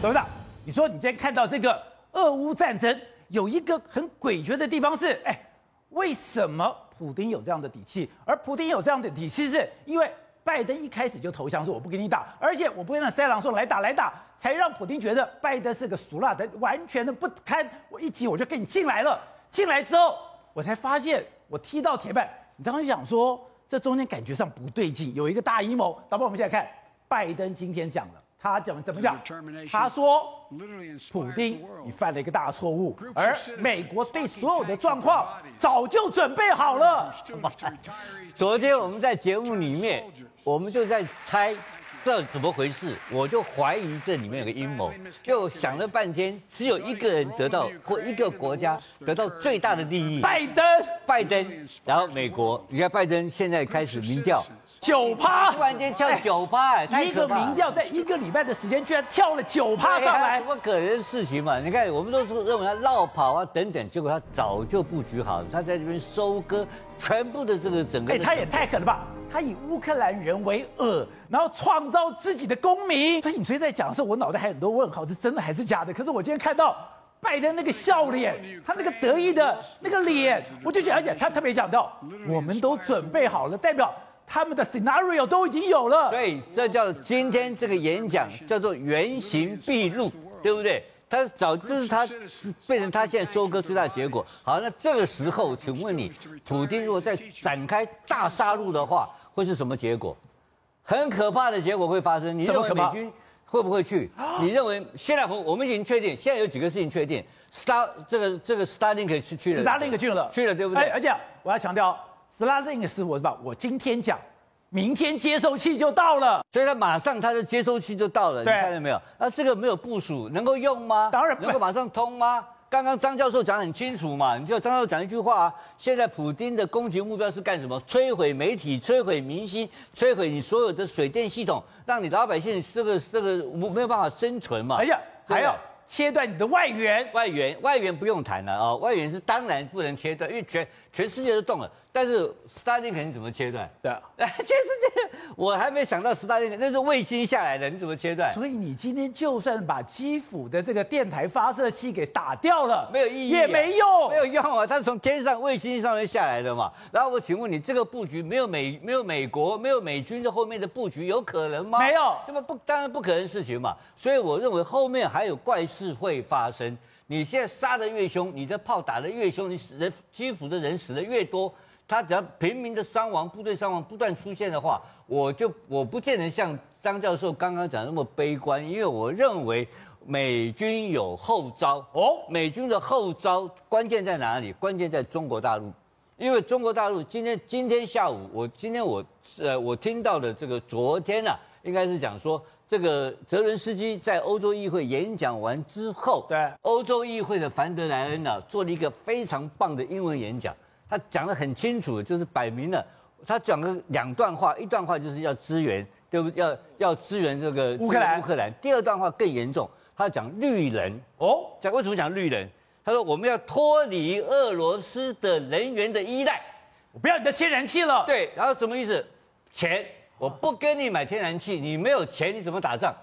董事长，你说你今天看到这个俄乌战争，有一个很诡谲的地方是，哎，为什么普丁有这样的底气？而普丁有这样的底气，是因为拜登一开始就投降，说我不跟你打，而且我不跟那塞狼说来打来打，才让普丁觉得拜登是个俗辣的，完全的不堪。我一急我就跟你进来了，进来之后，我才发现我踢到铁板。你当时想说，这中间感觉上不对劲，有一个大阴谋。导播，我们现在看拜登今天讲了。他怎么怎么讲？他说，普丁，你犯了一个大错误，而美国对所有的状况早就准备好了。昨天我们在节目里面，我们就在猜这怎么回事，我就怀疑这里面有个阴谋，就想了半天，只有一个人得到或一个国家得到最大的利益，拜登，拜登，然后美国，你看拜登现在开始民调。九趴，突然间跳九趴，哎，一个民调在一个礼拜的时间，居然跳了九趴上来，怎么可能的事情嘛？你看，我们都是认为他绕跑啊等等，结果他早就布局好了，他在这边收割全部的这个整个。哎，他也太狠了吧！他以乌克兰人为饵，然后创造自己的公民。所以你昨天在讲的时候，我脑袋还有很多问号，是真的还是假的？可是我今天看到拜登那个笑脸，他那个得意的那个脸，我就觉得，而且他特别讲到，我们都准备好了，代表。他们的 scenario 都已经有了，所以这叫今天这个演讲叫做原形毕露，对不对？他早就是他变成他现在收割最大的结果。好，那这个时候，请问你，普京如果再展开大杀戮的话，会是什么结果？很可怕的结果会发生。你认为美军会不会去？你认为现在我们已经确定，现在有几个事情确定？Star 这个这个 Starlink 是去了，Starlink 去了，去了，对不对？而且我要强调。斯拉林克是我吧？我今天讲，明天接收器就到了，所以他马上他的接收器就到了，你看到没有？那这个没有部署能够用吗？当然能够马上通吗？刚刚张教授讲得很清楚嘛，你就张教授讲一句话啊，现在普京的攻击目标是干什么？摧毁媒体，摧毁民心，摧毁你所有的水电系统，让你老百姓这个这个没有办法生存嘛。哎呀，还有。切断你的外援，外援外援不用谈了啊、哦，外援是当然不能切断，因为全全世界都动了。但是 Starlink 肯定怎么切断？对啊，全世界我还没想到 Starlink 那是卫星下来的，你怎么切断？所以你今天就算把基辅的这个电台发射器给打掉了，没有意义、啊，也没用，没有用啊！它是从天上卫星上面下来的嘛。然后我请问你，这个布局没有美没有美国没有美军在后面的布局有可能吗？没有，这么不当然不可能的事情嘛。所以我认为后面还有怪事会发生。你现在杀得越凶，你的炮打得越凶，你死人基辅的人死得越多。他只要平民的伤亡、部队伤亡不断出现的话，我就我不见得像张教授刚刚讲的那么悲观，因为我认为美军有后招哦。美军的后招关键在哪里？关键在中国大陆，因为中国大陆今天今天下午，我今天我呃我听到的这个昨天啊，应该是讲说这个泽伦斯基在欧洲议会演讲完之后，对欧洲议会的凡德莱恩呢、啊、做了一个非常棒的英文演讲。他讲得很清楚，就是摆明了，他讲了两段话，一段话就是要支援，对不对？要要支援这个乌克兰。乌克兰。第二段话更严重，他讲绿人。哦，讲为什么讲绿人？他说我们要脱离俄罗斯的能源的依赖，我不要你的天然气了。对，然后什么意思？钱，我不跟你买天然气，你没有钱，你怎么打仗？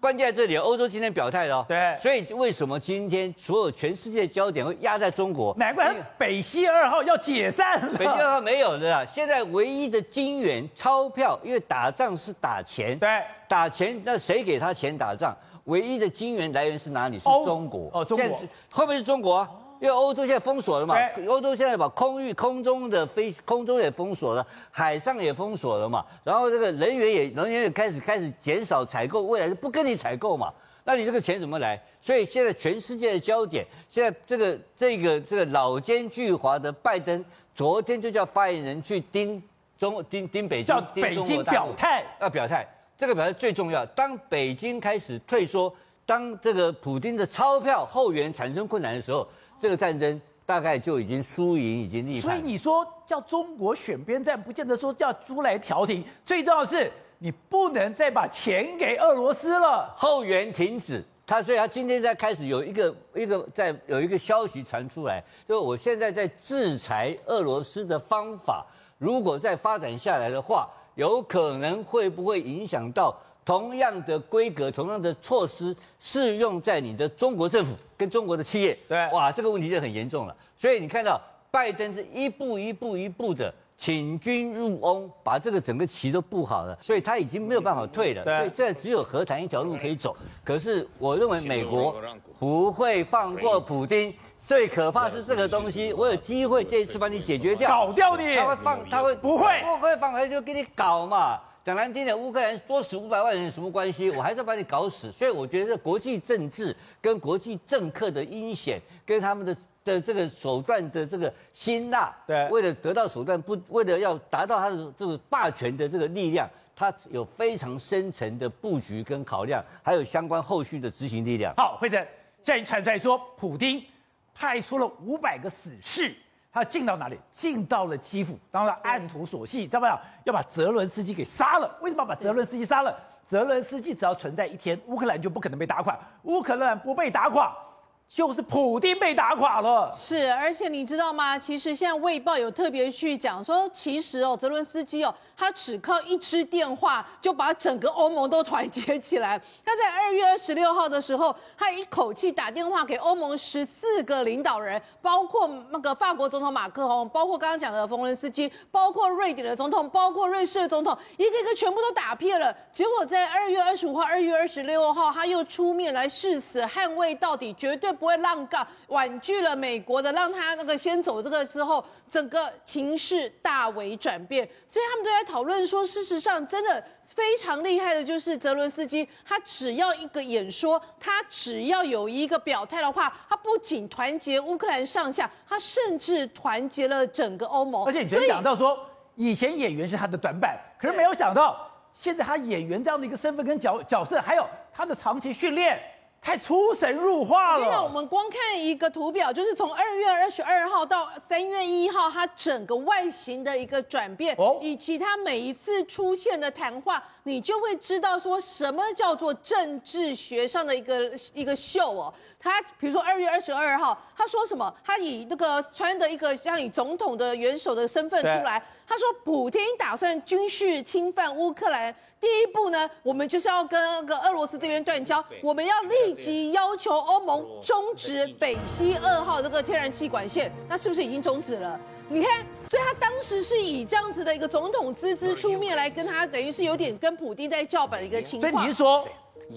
关键在这里，欧洲今天表态了、哦。对，所以为什么今天所有全世界焦点会压在中国？难怪北溪二号要解散了。北溪二号没有的啦，现在唯一的金元钞票，因为打仗是打钱。对，打钱，那谁给他钱打仗？唯一的金元来源是哪里？是中国。哦，中国。会不会是中国啊？因为欧洲现在封锁了嘛，欧洲现在把空域、空中的飞、空中也封锁了，海上也封锁了嘛，然后这个人员也人员也开始开始减少采购，未来就不跟你采购嘛，那你这个钱怎么来？所以现在全世界的焦点，现在这个这个这个老奸巨猾的拜登，昨天就叫发言人去盯中盯盯北京，叫北京表态，要表态，这个表态最重要。当北京开始退缩，当这个普京的钞票后援产生困难的时候。这个战争大概就已经输赢已经立。所以你说叫中国选边站，不见得说叫猪来调停。最重要的是，你不能再把钱给俄罗斯了。后援停止，他所以他今天在开始有一个一个在有一个消息传出来，就是我现在在制裁俄罗斯的方法，如果再发展下来的话，有可能会不会影响到同样的规格、同样的措施适用在你的中国政府跟中国的企业。对，哇，这个问题就很严重了。所以你看到拜登是一步一步一步的请君入瓮，把这个整个棋都布好了，所以他已经没有办法退了。对，所以这只有和谈一条路可以走。可是我认为美国不会放过普京。最可怕是这个东西，我有机会这一次把你解决掉，搞掉你。他会放，他会不会不会放，他就给你搞嘛。讲难听点，乌克兰多死五百万人有什么关系？我还是要把你搞死。所以我觉得国际政治跟国际政客的阴险，跟他们的的这个手段的这个辛辣，对，为了得到手段，不为了要达到他的这个霸权的这个力量，他有非常深层的布局跟考量，还有相关后续的执行力量。好，慧珍，现在传出来说，普丁。派出了五百个死士，他进到哪里？进到了基辅，当然按图索骥，知道没有？要把泽伦斯基给杀了。为什么要把泽伦斯基杀了？泽伦斯基只要存在一天，乌克兰就不可能被打垮。乌克兰不被打垮，就是普丁被打垮了。是，而且你知道吗？其实现在《卫报》有特别去讲说，其实哦，泽伦斯基哦。他只靠一支电话就把整个欧盟都团结起来。他在二月二十六号的时候，他一口气打电话给欧盟十四个领导人，包括那个法国总统马克龙，包括刚刚讲的冯伦斯基，包括瑞典的总统，包括瑞士的总统，一个一个全部都打遍了。结果在二月二十五号、二月二十六号，他又出面来誓死捍卫到底，绝对不会让告，婉拒了美国的，让他那个先走。这个之后，整个情势大为转变，所以他们都在。讨论说，事实上真的非常厉害的，就是泽伦斯基，他只要一个演说，他只要有一个表态的话，他不仅团结乌克兰上下，他甚至团结了整个欧盟。而且你觉得讲到说，以前演员是他的短板，可是没有想到，现在他演员这样的一个身份跟角角色，还有他的长期训练。太出神入化了。因为我们光看一个图表，就是从二月二十二号到三月一号，它整个外形的一个转变，哦，以及它每一次出现的谈话，你就会知道说什么叫做政治学上的一个一个秀哦。他比如说二月二十二号，他说什么？他以那个穿的一个像以总统的元首的身份出来，他说普京打算军事侵犯乌克兰。第一步呢，我们就是要跟那个俄罗斯这边断交，我们要立立即要求欧盟终止北溪二号这个天然气管线，那是不是已经终止了？你看，所以他当时是以这样子的一个总统之姿出面来跟他，等于是有点跟普丁在叫板的一个情况。所以你是说，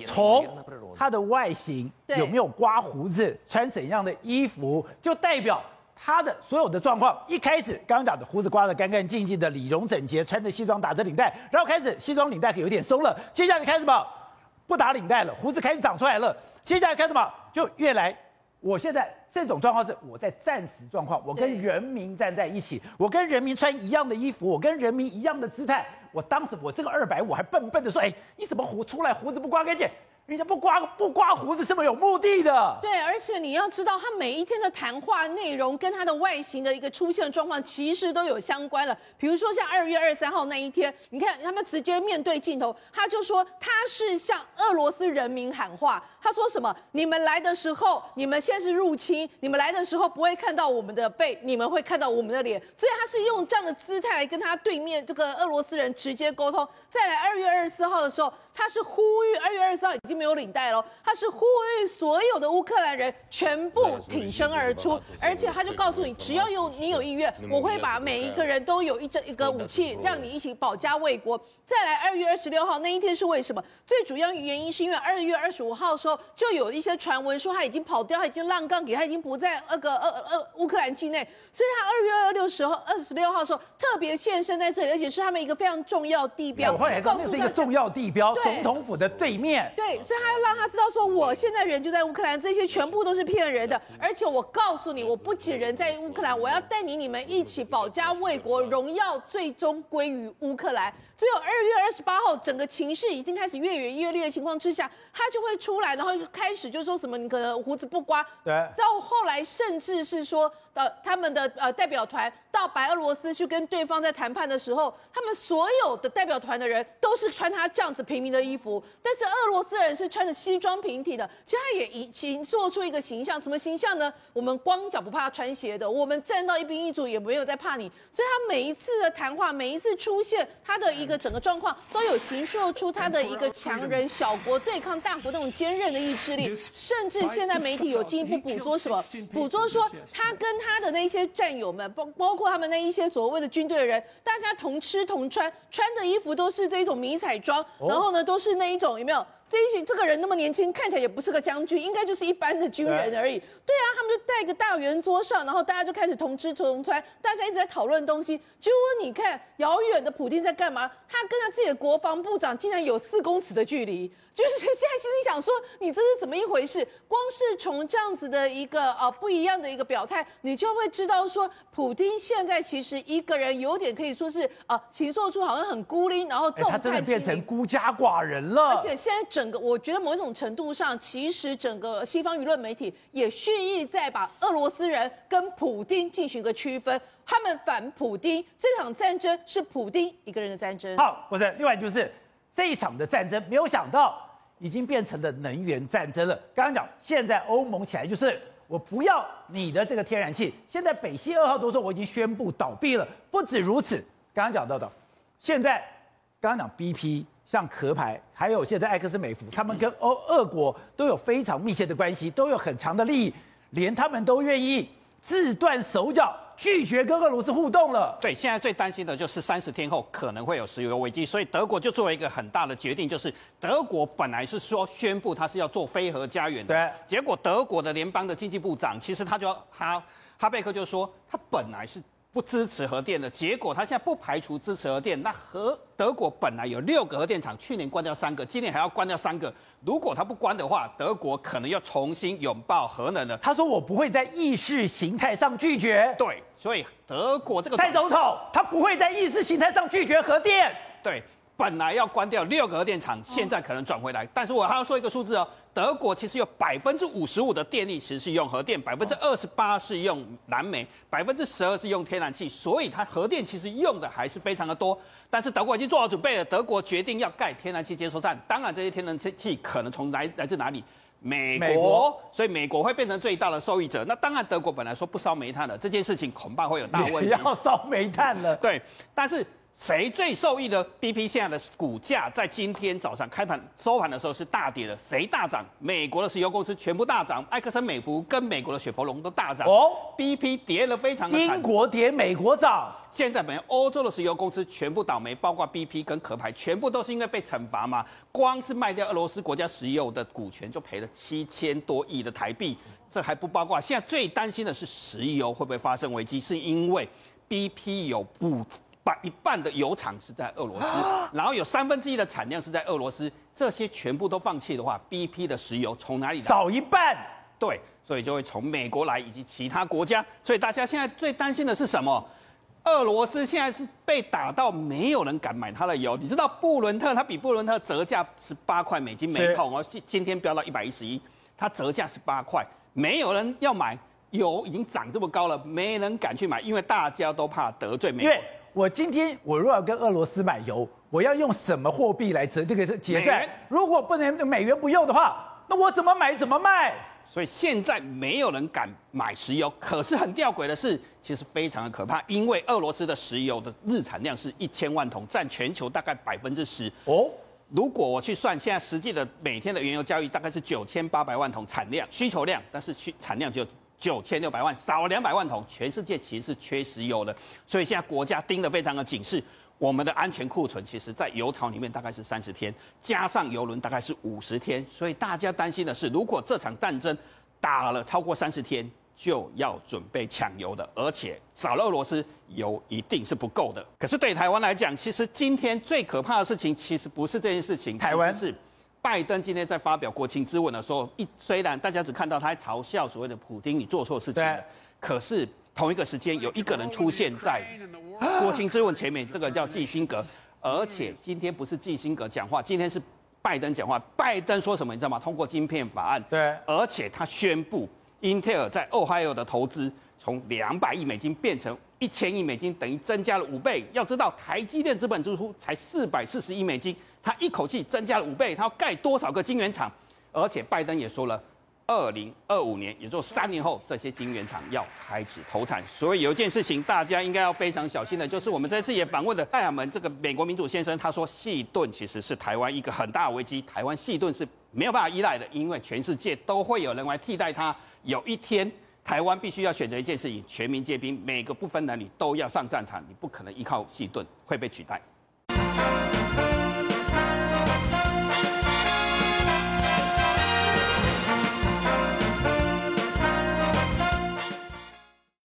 从他的外形有没有刮胡子，穿怎样的衣服，就代表？他的所有的状况，一开始刚刚讲的胡子刮得干干净净的，理容整洁，穿着西装打着领带，然后开始西装领带可有点松了，接下来开始什么？不打领带了，胡子开始长出来了，接下来看什么？就越来，我现在这种状况是我在战时状况，我跟人民站在一起，我跟人民穿一样的衣服，我跟人民一样的姿态，我当时我这个二百五还笨笨的说，哎，你怎么胡出来胡子不刮干净？人家不刮不刮胡子这么有目的的。对，而且你要知道，他每一天的谈话内容跟他的外形的一个出现状况，其实都有相关了。比如说像二月二十三号那一天，你看他们直接面对镜头，他就说他是向俄罗斯人民喊话。他说什么？你们来的时候，你们现在是入侵，你们来的时候不会看到我们的背，你们会看到我们的脸。所以他是用这样的姿态来跟他对面这个俄罗斯人直接沟通。再来二月二十四号的时候，他是呼吁二月二十四号已经没有领带了，他是呼吁所有的乌克兰人全部挺身而出，而且他就告诉你，只要有你有意愿，我会把每一个人都有一这一个武器，让你一起保家卫国。再来二月二十六号那一天是为什么？最主要原因是因为二月二十五号的时候就有一些传闻说他已经跑掉，他已经浪杠给他已经不在那个呃呃乌克兰境内，所以他二月二六时候二十六号的时候特别现身在这里，而且是他们一个非常重要地标。我后来知道那是一个重要地标，总统府的对面。对，所以他要让他知道说，我现在人就在乌克兰，这些全部都是骗人的。而且我告诉你，我不仅人在乌克兰，我要带领你们一起保家卫国，荣耀最终归于乌克兰。只有二月二十八号，整个情势已经开始越演越烈的情况之下，他就会出来，然后开始就说什么你可能胡子不刮，对，到后来甚至是说呃他们的呃代表团到白俄罗斯去跟对对方在谈判的时候，他们所有的代表团的人都是穿他这样子平民的衣服，但是俄罗斯人是穿着西装平体的。其实他也已经做出一个形象，什么形象呢？我们光脚不怕穿鞋的，我们站到一兵一卒也没有在怕你。所以他每一次的谈话，每一次出现，他的一个整个状况都有形塑出他的一个强人小国对抗大国那种坚韧的意志力。甚至现在媒体有进一步捕捉什么？捕捉说他跟他的那些战友们，包包括他们那一些所谓的军队的人，大家同吃同穿，穿的衣服都是这种迷彩装，然后呢，都是那一种有没有？这这个人那么年轻，看起来也不是个将军，应该就是一般的军人而已。对，啊，他们就带个大圆桌上，然后大家就开始同吃同穿，大家一直在讨论东西。结果你看，遥远的普丁在干嘛？他跟他自己的国防部长竟然有四公尺的距离，就是现在心里想说，你这是怎么一回事？光是从这样子的一个呃不一样的一个表态，你就会知道说，普丁现在其实一个人有点可以说是啊，形塑出好像很孤零，然后众叛亲离，他真的变成孤家寡人了。而且现在整整个，我觉得某一种程度上，其实整个西方舆论媒体也蓄意在把俄罗斯人跟普丁进行一个区分。他们反普丁，这场战争是普丁一个人的战争。好，不是，另外就是这一场的战争，没有想到已经变成了能源战争了。刚刚讲，现在欧盟起来就是我不要你的这个天然气。现在北溪二号都说我已经宣布倒闭了。不止如此，刚刚讲到的，现在刚刚讲 BP。像壳牌，还有现在艾克斯美孚，他们跟欧俄国都有非常密切的关系，都有很强的利益，连他们都愿意自断手脚，拒绝跟俄罗斯互动了。对，现在最担心的就是三十天后可能会有石油危机，所以德国就做了一个很大的决定，就是德国本来是说宣布他是要做非核家园的，对，结果德国的联邦的经济部长其实他就哈哈贝克就说他本来是。不支持核电的结果，他现在不排除支持核电。那核德国本来有六个核电厂，去年关掉三个，今年还要关掉三个。如果他不关的话，德国可能要重新拥抱核能了。他说：“我不会在意识形态上拒绝。”对，所以德国这个蔡总统他不会在意识形态上拒绝核电。对，本来要关掉六个核电厂，现在可能转回来。但是我还要说一个数字哦。德国其实有百分之五十五的电力其实是用核电，百分之二十八是用燃煤，百分之十二是用天然气，所以它核电其实用的还是非常的多。但是德国已经做好准备了，德国决定要盖天然气接收站。当然，这些天然气可能从来来自哪里？美国，美国，所以美国会变成最大的受益者。那当然，德国本来说不烧煤炭了，这件事情恐怕会有大问题。要烧煤炭了，对，但是。谁最受益的？BP 现在的股价在今天早上开盘收盘的时候是大跌的。谁大涨？美国的石油公司全部大涨，埃克森美孚跟美国的雪佛龙都大涨。哦，BP 跌了非常的惨。英国跌，美国涨。现在本来欧洲的石油公司全部倒霉，包括 BP 跟壳牌，全部都是因为被惩罚嘛。光是卖掉俄罗斯国家石油的股权就赔了七千多亿的台币，这还不包括现在最担心的是石油会不会发生危机，是因为 BP 有不。把一半的油厂是在俄罗斯，然后有三分之一的产量是在俄罗斯，这些全部都放弃的话，BP 的石油从哪里来？少一半。对，所以就会从美国来以及其他国家。所以大家现在最担心的是什么？俄罗斯现在是被打到没有人敢买它的油。你知道布伦特它比布伦特折价十八块美金每桶哦，今今天飙到一百一十一，它折价十八块，没有人要买，油已经涨这么高了，没人敢去买，因为大家都怕得罪美国。我今天我若要跟俄罗斯买油，我要用什么货币来折这个结算？如果不能美元不用的话，那我怎么买怎么卖？所以现在没有人敢买石油。可是很吊诡的是，其实非常的可怕，因为俄罗斯的石油的日产量是一千万桶，占全球大概百分之十。哦，如果我去算现在实际的每天的原油交易，大概是九千八百万桶产量需求量，但是需产量只有。九千六百万少了两百万桶，全世界其实是缺石油的，所以现在国家盯得非常的紧是。我们的安全库存其实，在油槽里面大概是三十天，加上油轮大概是五十天，所以大家担心的是，如果这场战争打了超过三十天，就要准备抢油的，而且少了俄罗斯，油一定是不够的。可是对台湾来讲，其实今天最可怕的事情，其实不是这件事情，台湾是。拜登今天在发表国情咨文的时候，一虽然大家只看到他在嘲笑所谓的普丁，你做错事情了，可是同一个时间有一个人出现在国情咨文前面，这个叫基辛格，而且今天不是基辛格讲话，今天是拜登讲话。拜登说什么你知道吗？通过晶片法案，对，而且他宣布英特尔在俄亥俄的投资从两百亿美金变成一千亿美金等于增加了五倍。要知道，台积电资本支出才四百四十亿美金，他一口气增加了五倍，他要盖多少个晶圆厂？而且拜登也说了，二零二五年，也就三年后，这些晶圆厂要开始投产。所以有一件事情大家应该要非常小心的，就是我们这次也访问的戴尔门这个美国民主先生，他说，细顿其实是台湾一个很大的危机，台湾细顿是没有办法依赖的，因为全世界都会有人来替代它，有一天。台湾必须要选择一件事情，全民皆兵，每个不分男女都要上战场，你不可能依靠细顿会被取代。